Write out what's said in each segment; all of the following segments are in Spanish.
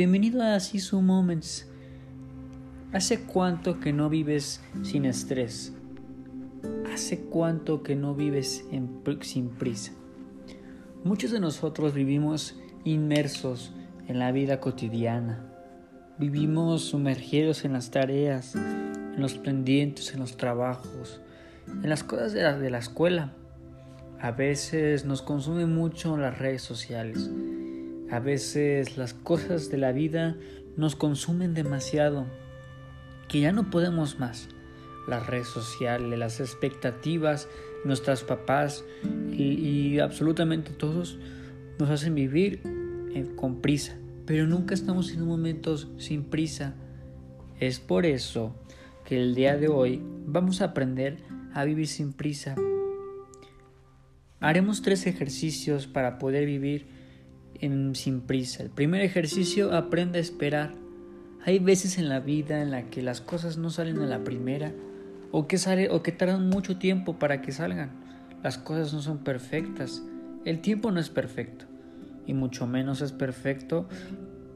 Bienvenido a Sisu Moments. ¿Hace cuánto que no vives sin estrés? ¿Hace cuánto que no vives sin prisa? Muchos de nosotros vivimos inmersos en la vida cotidiana. Vivimos sumergidos en las tareas, en los pendientes, en los trabajos, en las cosas de la, de la escuela. A veces nos consumen mucho las redes sociales a veces las cosas de la vida nos consumen demasiado, que ya no podemos más. Las redes sociales, las expectativas, nuestras papás y, absolutamente todos nos hacen vivir eh, con prisa, pero nunca estamos en momentos sin prisa. Es por eso que el día de hoy vamos a aprender a vivir sin prisa. Haremos tres ejercicios para poder vivir sin prisa. El primer ejercicio, aprende a esperar. Hay veces en la vida en la que las cosas no salen a la primera o que, sale, o que tardan mucho tiempo para que salgan. Las cosas no son perfectas. El tiempo no es perfecto y mucho menos es perfecto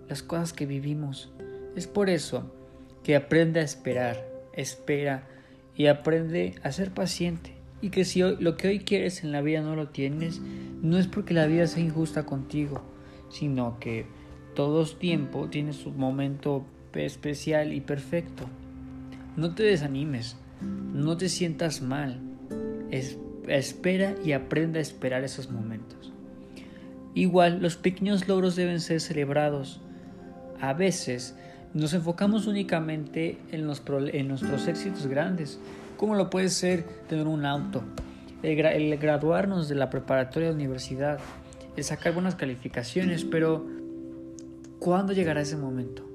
las cosas que vivimos. Es por eso que aprende a esperar, espera y aprende a ser paciente. Y que si lo que hoy quieres en la vida no lo tienes, no es porque la vida sea injusta contigo, sino que todo tiempo tiene su momento especial y perfecto. No te desanimes, no te sientas mal, espera y aprende a esperar esos momentos. Igual, los pequeños logros deben ser celebrados. A veces nos enfocamos únicamente en, en nuestros éxitos grandes, como lo puede ser tener un auto, el graduarnos de la preparatoria de universidad, el sacar buenas calificaciones, pero ¿cuándo llegará ese momento?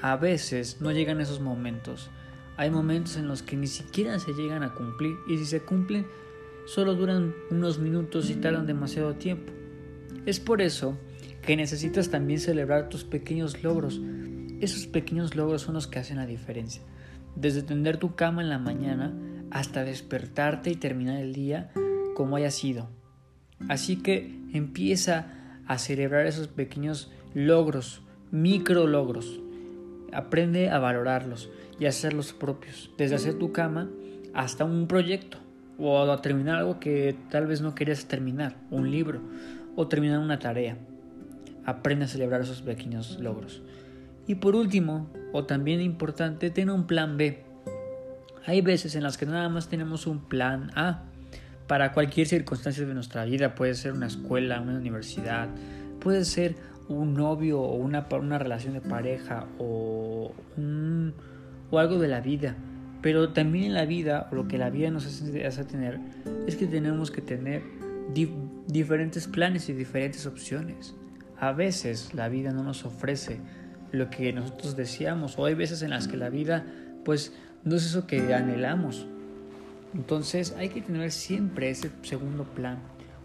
A veces no llegan esos momentos. Hay momentos en los que ni siquiera se llegan a cumplir y si se cumplen solo duran unos minutos y tardan demasiado tiempo. Es por eso que necesitas también celebrar tus pequeños logros. Esos pequeños logros son los que hacen la diferencia. Desde tender tu cama en la mañana hasta despertarte y terminar el día como haya sido. Así que empieza a celebrar esos pequeños logros, micro logros. Aprende a valorarlos y a hacerlos propios, desde hacer tu cama hasta un proyecto o a terminar algo que tal vez no querías terminar, un libro o terminar una tarea. Aprende a celebrar esos pequeños logros. Y por último, o también importante, ten un plan B. Hay veces en las que nada más tenemos un plan A para cualquier circunstancia de nuestra vida. Puede ser una escuela, una universidad, puede ser un novio o una, una relación de pareja o, o algo de la vida. Pero también en la vida, o lo que la vida nos hace, tener, es que tenemos que tener diferentes planes y diferentes opciones. A veces la vida no nos ofrece lo que nosotros deseamos, o hay veces en las que la vida, pues, no es eso que anhelamos. Entonces hay que tener siempre ese segundo plan,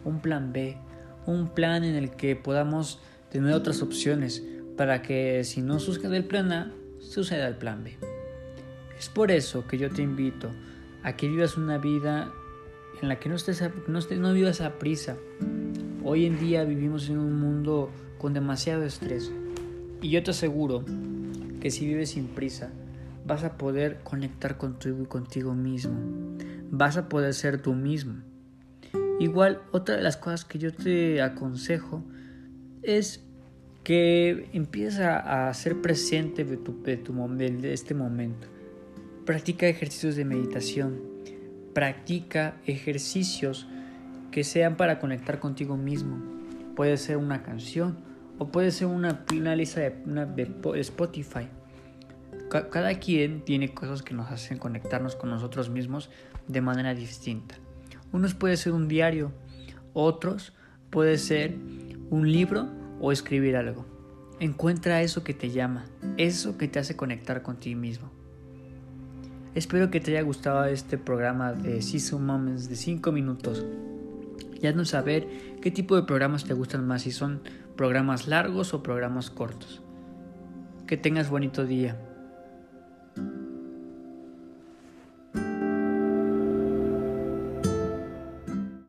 un plan B, un plan en el que podamos tener otras opciones para que si no sucede el plan A, suceda el plan B. Es por eso que yo te invito a que vivas una vida en la que no, estés no, no vivas a prisa. Hoy en día vivimos en un mundo con demasiado estrés y yo te aseguro que si vives sin prisa vas a poder conectar contigo y contigo mismo vas a poder ser tú mismo. Igual, otra de las cosas que yo te aconsejo es que empieces a, ser presente de, tu, de, tu, de este momento. Practica ejercicios de meditación. Practica ejercicios que sean para conectar contigo mismo. Puede ser una canción o puede ser una, lista de, de Spotify. Cada quien tiene cosas que nos hacen conectarnos con nosotros mismos de manera distinta. Unos puede ser un diario, otros puede ser un libro o escribir algo. Encuentra eso que te llama, eso que te hace conectar con ti mismo. Espero que te haya gustado este programa de Season Moments de 5 minutos. Ya no saber qué tipo de programas te gustan más, si son programas largos o programas cortos. Que tengas bonito día.